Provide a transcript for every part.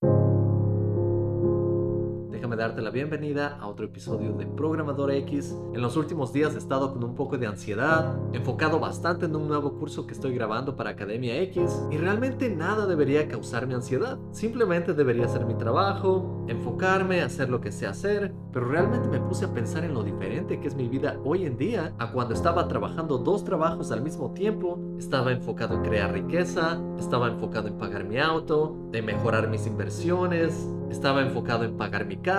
Thank you Déjame darte la bienvenida a otro episodio de Programador X. En los últimos días he estado con un poco de ansiedad, enfocado bastante en un nuevo curso que estoy grabando para Academia X y realmente nada debería causarme ansiedad. Simplemente debería hacer mi trabajo, enfocarme, hacer lo que sé hacer, pero realmente me puse a pensar en lo diferente que es mi vida hoy en día a cuando estaba trabajando dos trabajos al mismo tiempo, estaba enfocado en crear riqueza, estaba enfocado en pagar mi auto, en mejorar mis inversiones, estaba enfocado en pagar mi casa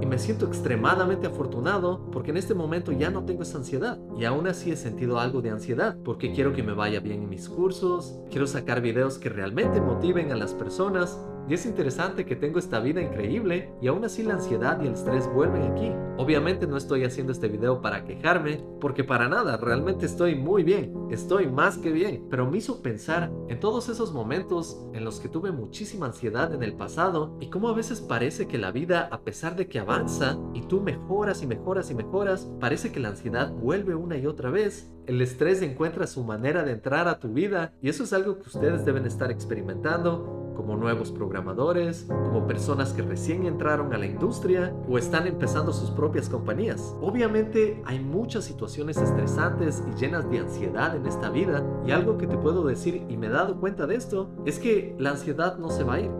y me siento extremadamente afortunado porque en este momento ya no tengo esa ansiedad. Y aún así he sentido algo de ansiedad porque quiero que me vaya bien en mis cursos, quiero sacar videos que realmente motiven a las personas y es interesante que tengo esta vida increíble y aún así la ansiedad y el estrés vuelven aquí. Obviamente no estoy haciendo este video para quejarme, porque para nada, realmente estoy muy bien, estoy más que bien, pero me hizo pensar en todos esos momentos en los que tuve muchísima ansiedad en el pasado y cómo a veces parece que la vida, a pesar de que avanza y tú mejoras y mejoras y mejoras, parece que la ansiedad vuelve una y otra vez el estrés encuentra su manera de entrar a tu vida y eso es algo que ustedes deben estar experimentando como nuevos programadores, como personas que recién entraron a la industria o están empezando sus propias compañías. Obviamente hay muchas situaciones estresantes y llenas de ansiedad en esta vida y algo que te puedo decir y me he dado cuenta de esto es que la ansiedad no se va a ir.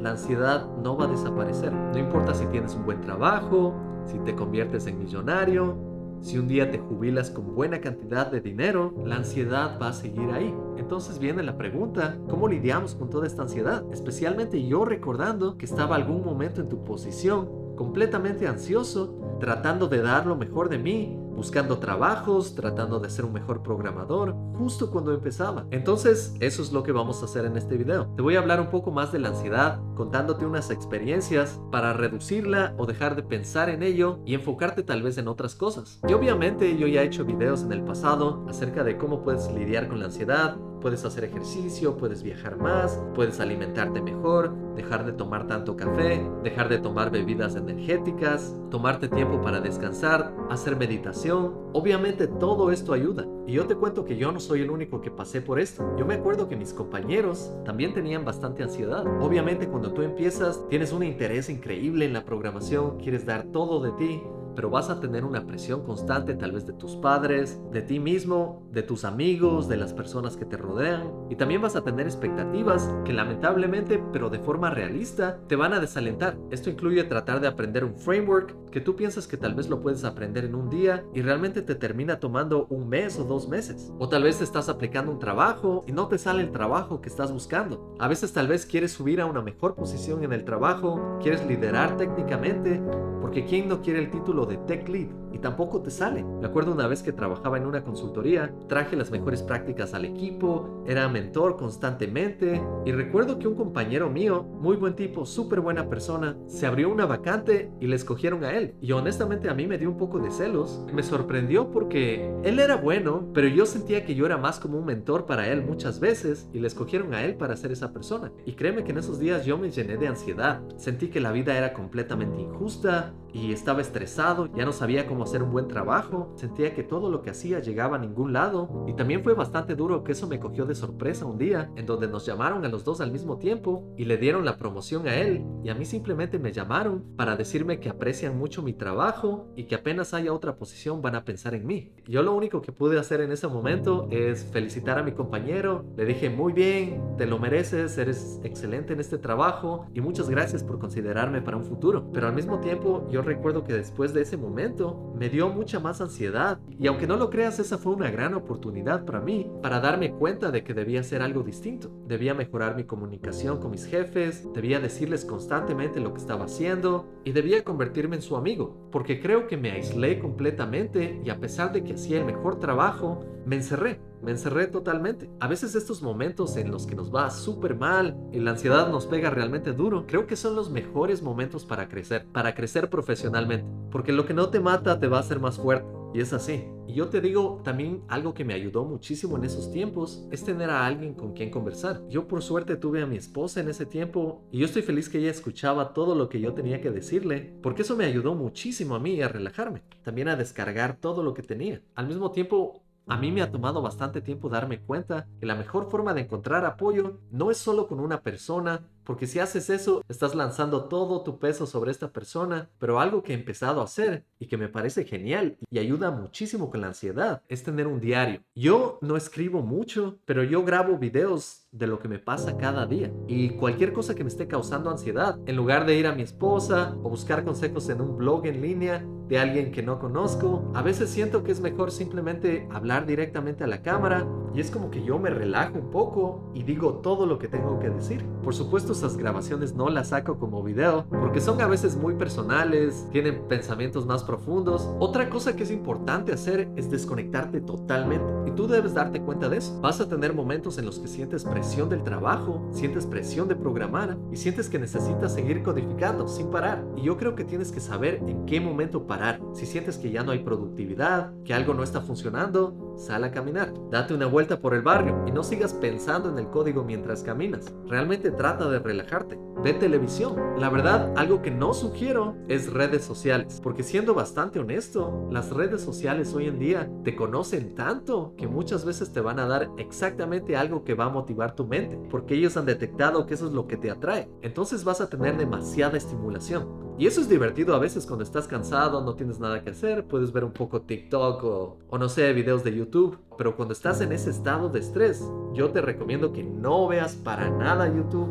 La ansiedad no va a desaparecer. No importa si tienes un buen trabajo, si te conviertes en millonario, si un día te jubilas con buena cantidad de dinero, la ansiedad va a seguir ahí. Entonces viene la pregunta, ¿cómo lidiamos con toda esta ansiedad? Especialmente yo recordando que estaba algún momento en tu posición, completamente ansioso, tratando de dar lo mejor de mí, buscando trabajos, tratando de ser un mejor programador, justo cuando empezaba. Entonces, eso es lo que vamos a hacer en este video. Te voy a hablar un poco más de la ansiedad, contándote unas experiencias para reducirla o dejar de pensar en ello y enfocarte tal vez en otras cosas. Y obviamente yo ya he hecho videos en el pasado acerca de cómo puedes lidiar con la ansiedad, Puedes hacer ejercicio, puedes viajar más, puedes alimentarte mejor, dejar de tomar tanto café, dejar de tomar bebidas energéticas, tomarte tiempo para descansar, hacer meditación. Obviamente todo esto ayuda. Y yo te cuento que yo no soy el único que pasé por esto. Yo me acuerdo que mis compañeros también tenían bastante ansiedad. Obviamente cuando tú empiezas tienes un interés increíble en la programación, quieres dar todo de ti, pero vas a tener una presión constante tal vez de tus padres, de ti mismo, de tus amigos, de las personas que te rodean y también vas a tener expectativas que lamentablemente, pero de forma realista, te van a desalentar. Esto incluye tratar de aprender un framework que tú piensas que tal vez lo puedes aprender en un día y realmente te termina tomando un mes o dos meses. O tal vez estás aplicando un trabajo y no te sale el trabajo que estás buscando. A veces tal vez quieres subir a una mejor posición en el trabajo, quieres liderar técnicamente, porque ¿quién no quiere el título de Tech Lead? Y tampoco te sale. Me acuerdo una vez que trabajaba en una consultoría, traje las mejores prácticas al equipo, era mentor constantemente y recuerdo que un compañero mío, muy buen tipo, súper buena persona, se abrió una vacante y le escogieron a él. Y honestamente a mí me dio un poco de celos. Me sorprendió porque él era bueno, pero yo sentía que yo era más como un mentor para él muchas veces y le escogieron a él para ser esa persona. Y créeme que en esos días yo me llené de ansiedad. Sentí que la vida era completamente injusta, y estaba estresado, ya no sabía cómo hacer un buen trabajo, sentía que todo lo que hacía llegaba a ningún lado y también fue bastante duro que eso me cogió de sorpresa un día en donde nos llamaron a los dos al mismo tiempo y le dieron la promoción a él y a mí simplemente me llamaron para decirme que aprecian mucho mi trabajo y que apenas haya otra posición van a pensar en mí. Yo lo único que pude hacer en ese momento es felicitar a mi compañero, le dije muy bien, te lo mereces, eres excelente en este trabajo y muchas gracias por considerarme para un futuro, pero al mismo tiempo yo recuerdo que después de ese momento me dio mucha más ansiedad y aunque no lo creas, esa fue una gran oportunidad para mí para darme cuenta de que debía hacer algo distinto. Debía mejorar mi comunicación con mis jefes, debía decirles constantemente lo que estaba haciendo y debía convertirme en su amigo, porque creo que me aislé completamente y a pesar de que hacía el mejor trabajo, me encerré me encerré totalmente. A veces estos momentos en los que nos va súper mal y la ansiedad nos pega realmente duro, creo que son los mejores momentos para crecer, para crecer profesionalmente. Porque lo que no te mata te va a hacer más fuerte. Y es así. Y yo te digo también algo que me ayudó muchísimo en esos tiempos es tener a alguien con quien conversar. Yo por suerte tuve a mi esposa en ese tiempo y yo estoy feliz que ella escuchaba todo lo que yo tenía que decirle porque eso me ayudó muchísimo a mí a relajarme, también a descargar todo lo que tenía. Al mismo tiempo a mí me ha tomado bastante tiempo darme cuenta que la mejor forma de encontrar apoyo no es solo con una persona Porque si haces eso, estás lanzando todo tu peso sobre esta persona. Pero algo que he empezado a hacer y que me parece genial y ayuda muchísimo con la ansiedad es tener un diario. Yo no escribo mucho, pero yo grabo videos de lo que me pasa cada día y cualquier cosa que me esté causando ansiedad, en lugar de ir a mi esposa o buscar consejos en un blog en línea de alguien que no conozco, a veces siento que es mejor simplemente hablar directamente a la cámara y es como que yo me relajo un poco y digo todo lo que tengo que decir. Por supuesto esas grabaciones no las saco como video porque son a veces muy personales, tienen pensamientos más profundos. Otra cosa que es importante hacer es desconectarte totalmente y tú debes darte cuenta de eso. Vas a tener momentos en los que sientes presión del trabajo, sientes presión de programar y sientes que necesitas seguir codificando sin parar. Y yo creo que tienes que saber en qué momento parar si sientes que ya no hay productividad, que algo no está funcionando, sal a caminar. Date una vuelta por el barrio y no sigas pensando en el código mientras caminas. Realmente trata de relajarte. Ve televisión. La verdad, algo que no sugiero es redes sociales. Porque siendo bastante honesto, las redes sociales hoy en día te conocen tanto que muchas veces te van a dar exactamente algo que va a motivar tu mente. Porque ellos han detectado que eso es lo que te atrae. Entonces vas a tener demasiada estimulación. Y eso es divertido a veces cuando estás cansado, no tienes nada que hacer, puedes ver un poco TikTok o, no sé, videos de YouTube. Pero cuando estás en ese estado de estrés, yo te recomiendo que no veas para nada YouTube,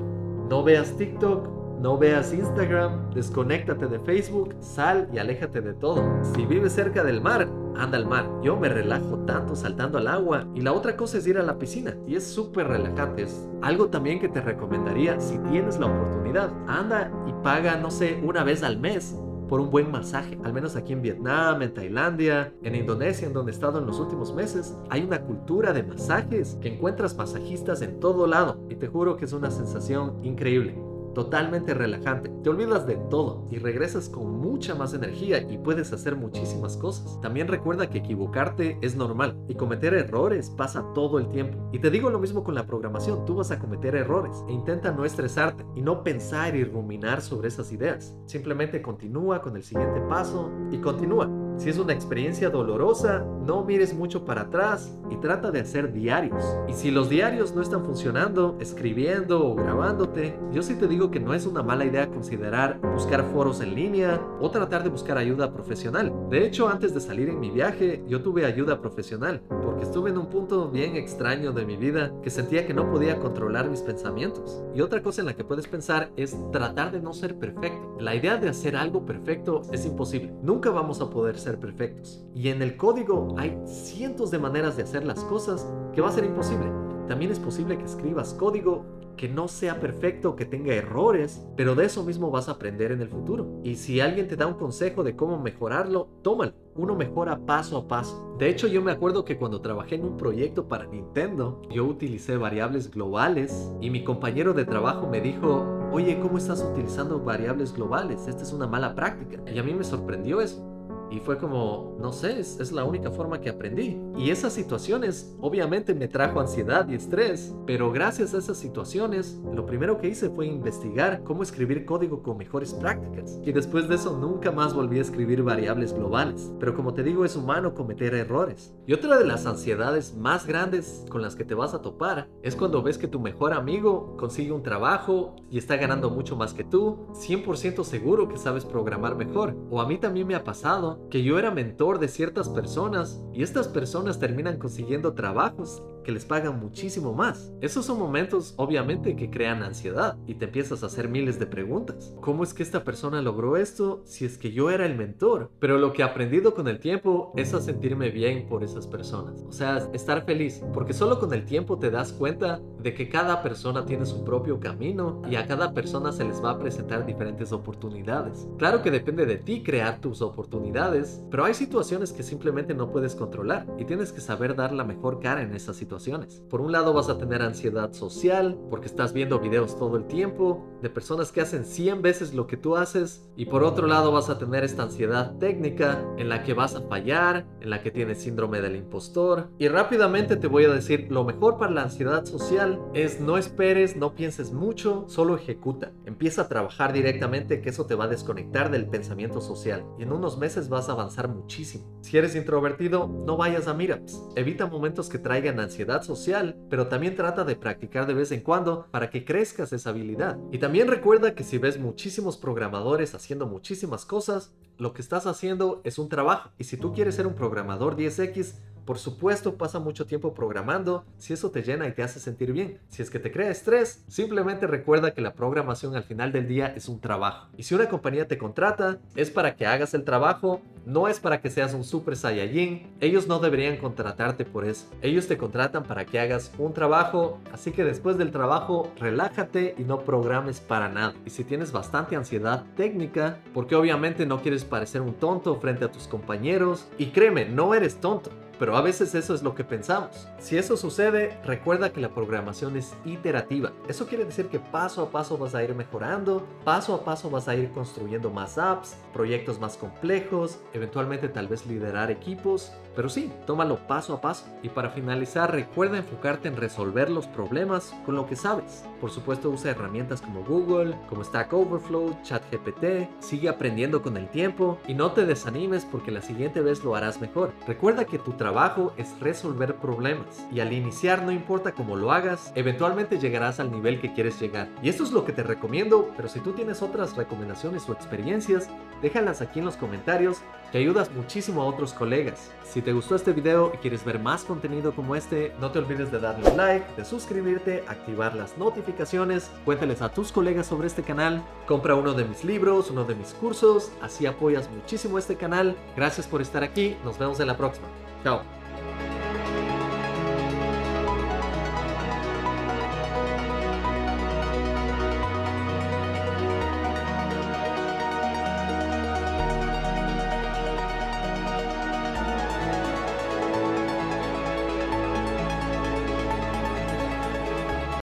no veas TikTok, no veas Instagram, desconéctate de Facebook, sal y aléjate de todo. Si vives cerca del mar, anda al mar. Yo me relajo tanto saltando al agua. Y la otra cosa es ir a la piscina. Y es súper relajante. Es algo también que te recomendaría si tienes la oportunidad. Anda y paga, no sé, una vez al mes por un buen masaje. Al menos aquí en Vietnam, en Tailandia, en Indonesia, en donde he estado en los últimos meses, hay una cultura de masajes que encuentras masajistas en todo lado. Y te juro que es una sensación increíble totalmente relajante. Te olvidas de todo y regresas con mucha más energía y puedes hacer muchísimas cosas. También recuerda que equivocarte es normal y cometer errores pasa todo el tiempo. Y te digo lo mismo con la programación, tú vas a cometer errores e intenta no estresarte y no pensar y ruminar sobre esas ideas. Simplemente continúa con el siguiente paso y continúa. Si es una experiencia dolorosa, no mires mucho para atrás y trata de hacer diarios. Y si los diarios no están funcionando, escribiendo o grabándote, yo sí te digo que no es una mala idea considerar buscar foros en línea o tratar de buscar ayuda profesional. De hecho, antes de salir en mi viaje, yo tuve ayuda profesional porque estuve en un punto bien extraño de mi vida que sentía que no podía controlar mis pensamientos. Y otra cosa en la que puedes pensar es tratar de no ser perfecto. La idea de hacer algo perfecto es imposible. Nunca vamos a poder ser perfectos. Y en el código hay cientos de maneras de hacer las cosas que va a ser imposible. También es posible que escribas código que no sea perfecto, que tenga errores, pero de eso mismo vas a aprender en el futuro. Y si alguien te da un consejo de cómo mejorarlo, tómalo. Uno mejora paso a paso. De hecho, yo me acuerdo que cuando trabajé en un proyecto para Nintendo, yo utilicé variables globales y mi compañero de trabajo me dijo, oye, ¿cómo estás utilizando variables globales? Esta es una mala práctica. Y a mí me sorprendió eso. Y fue como, no sé, es, la única forma que aprendí. Y esas situaciones obviamente me trajo ansiedad y estrés, pero gracias a esas situaciones, lo primero que hice fue investigar cómo escribir código con mejores prácticas. Y después de eso nunca más volví a escribir variables globales. Pero como te digo, es humano cometer errores. Y otra de las ansiedades más grandes con las que te vas a topar es cuando ves que tu mejor amigo consigue un trabajo y está ganando mucho más que tú, 100% seguro que sabes programar mejor. O a mí también me ha pasado que yo era mentor de ciertas personas y estas personas terminan consiguiendo trabajos que les pagan muchísimo más. Esos son momentos obviamente que crean ansiedad y te empiezas a hacer miles de preguntas. ¿Cómo es que esta persona logró esto si es que yo era el mentor? Pero lo que he aprendido con el tiempo es a sentirme bien por esas personas. O sea, estar feliz, porque solo con el tiempo te das cuenta de que cada persona tiene su propio camino y a cada persona se les va a presentar diferentes oportunidades. Claro que depende de ti crear tus oportunidades, pero hay situaciones que simplemente no puedes controlar y tienes que saber dar la mejor cara en esas situaciones. Por un lado vas a tener ansiedad social porque estás viendo videos todo el tiempo de personas que hacen 100 veces lo que tú haces y por otro lado vas a tener esta ansiedad técnica en la que vas a fallar, en la que tienes síndrome del impostor. Y rápidamente te voy a decir lo mejor para la ansiedad social es no esperes, no pienses mucho, solo ejecuta. Empieza a trabajar directamente que eso te va a desconectar del pensamiento social. Y en unos meses vas vas a avanzar muchísimo. Si eres introvertido, no vayas a meetups. Evita momentos que traigan ansiedad social, pero también trata de practicar de vez en cuando para que crezcas esa habilidad. Y también recuerda que si ves muchísimos programadores haciendo muchísimas cosas, lo que estás haciendo es un trabajo. Y si tú quieres ser un programador 10X, por supuesto, pasa mucho tiempo programando si eso te llena y te hace sentir bien. Si es que te crea estrés, simplemente recuerda que la programación al final del día es un trabajo. Y si una compañía te contrata, es para que hagas el trabajo, no es para que seas un super saiyajin. Ellos no deberían contratarte por eso. Ellos te contratan para que hagas un trabajo, así que después del trabajo, relájate y no programes para nada. Y si tienes bastante ansiedad técnica, porque obviamente no quieres parecer un tonto frente a tus compañeros, y créeme, no eres tonto pero a veces eso es lo que pensamos. Si eso sucede, recuerda que la programación es iterativa. Eso quiere decir que paso a paso vas a ir mejorando, paso a paso vas a ir construyendo más apps, proyectos más complejos, eventualmente tal vez liderar equipos, pero sí, tómalo paso a paso. Y para finalizar, recuerda enfocarte en resolver los problemas con lo que sabes. Por supuesto, usa herramientas como Google, como Stack Overflow, ChatGPT, sigue aprendiendo con el tiempo y no te desanimes porque la siguiente vez lo harás mejor. Recuerda que tu trabajo es resolver problemas y al iniciar no importa cómo lo hagas, eventualmente llegarás al nivel que quieres llegar. Y esto es lo que te recomiendo, pero si tú tienes otras recomendaciones o experiencias, déjalas aquí en los comentarios que ayudas muchísimo a otros colegas. Si te gustó este video y quieres ver más contenido como este, no te olvides de darle un like, de suscribirte, activar las notificaciones, cuéntales a tus colegas sobre este canal, compra uno de mis libros, uno de mis cursos, así apoyas muchísimo este canal. Gracias por estar aquí, nos vemos en la próxima. Chao.